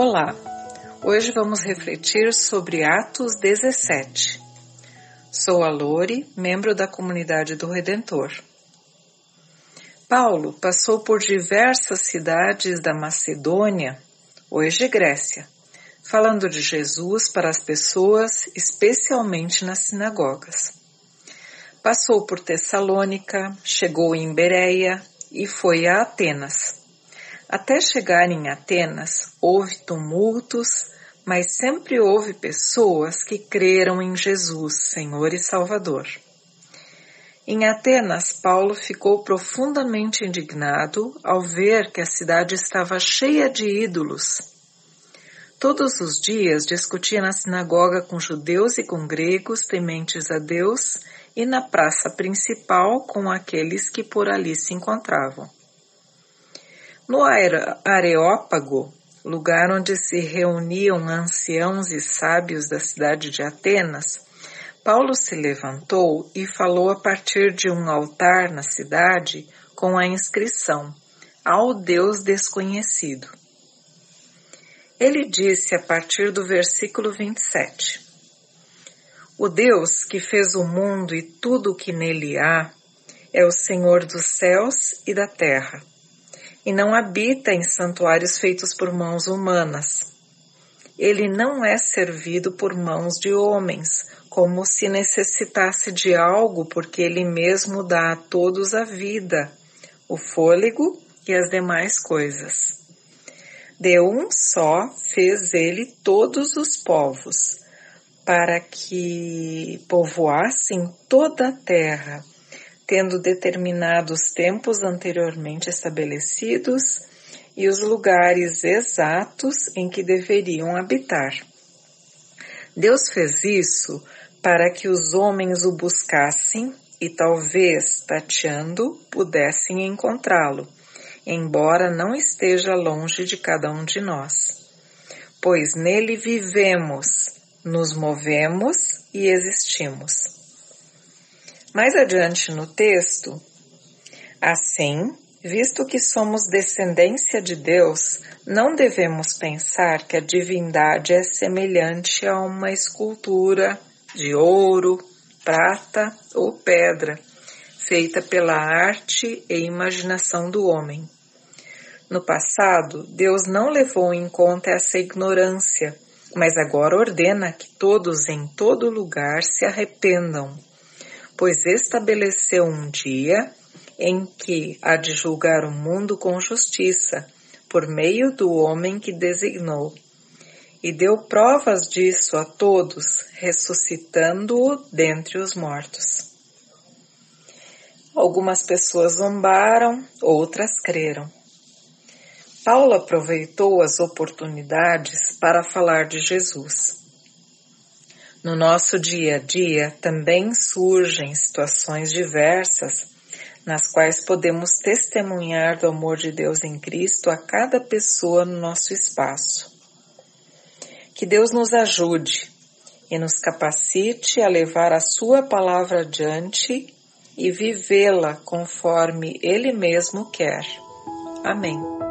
Olá! Hoje vamos refletir sobre Atos 17. Sou a Lore, membro da comunidade do Redentor. Paulo passou por diversas cidades da Macedônia, hoje Grécia, falando de Jesus para as pessoas, especialmente nas sinagogas. Passou por Tessalônica, chegou em Bereia e foi a Atenas. Até chegar em Atenas, houve tumultos, mas sempre houve pessoas que creram em Jesus, Senhor e Salvador. Em Atenas, Paulo ficou profundamente indignado ao ver que a cidade estava cheia de ídolos. Todos os dias discutia na sinagoga com judeus e com gregos tementes a Deus e na praça principal com aqueles que por ali se encontravam. No Areópago, lugar onde se reuniam anciãos e sábios da cidade de Atenas, Paulo se levantou e falou a partir de um altar na cidade com a inscrição Ao Deus Desconhecido. Ele disse a partir do versículo 27, O Deus que fez o mundo e tudo o que nele há é o Senhor dos céus e da terra e não habita em santuários feitos por mãos humanas. Ele não é servido por mãos de homens, como se necessitasse de algo, porque ele mesmo dá a todos a vida, o fôlego e as demais coisas. De um só fez ele todos os povos, para que povoassem toda a terra tendo determinado os tempos anteriormente estabelecidos e os lugares exatos em que deveriam habitar. Deus fez isso para que os homens o buscassem e talvez, tateando, pudessem encontrá-lo, embora não esteja longe de cada um de nós. Pois nele vivemos, nos movemos e existimos. Mais adiante no texto, assim, visto que somos descendência de Deus, não devemos pensar que a divindade é semelhante a uma escultura de ouro, prata ou pedra, feita pela arte e imaginação do homem. No passado, Deus não levou em conta essa ignorância, mas agora ordena que todos em todo lugar se arrependam pois estabeleceu um dia em que há de julgar o mundo com justiça, por meio do homem que designou. E deu provas disso a todos, ressuscitando-o dentre os mortos. Algumas pessoas zombaram, outras creram. Paulo aproveitou as oportunidades para falar de Jesus. No nosso dia a dia também surgem situações diversas nas quais podemos testemunhar do amor de Deus em Cristo a cada pessoa no nosso espaço. Que Deus nos ajude e nos capacite a levar a Sua palavra adiante e vivê-la conforme Ele mesmo quer. Amém.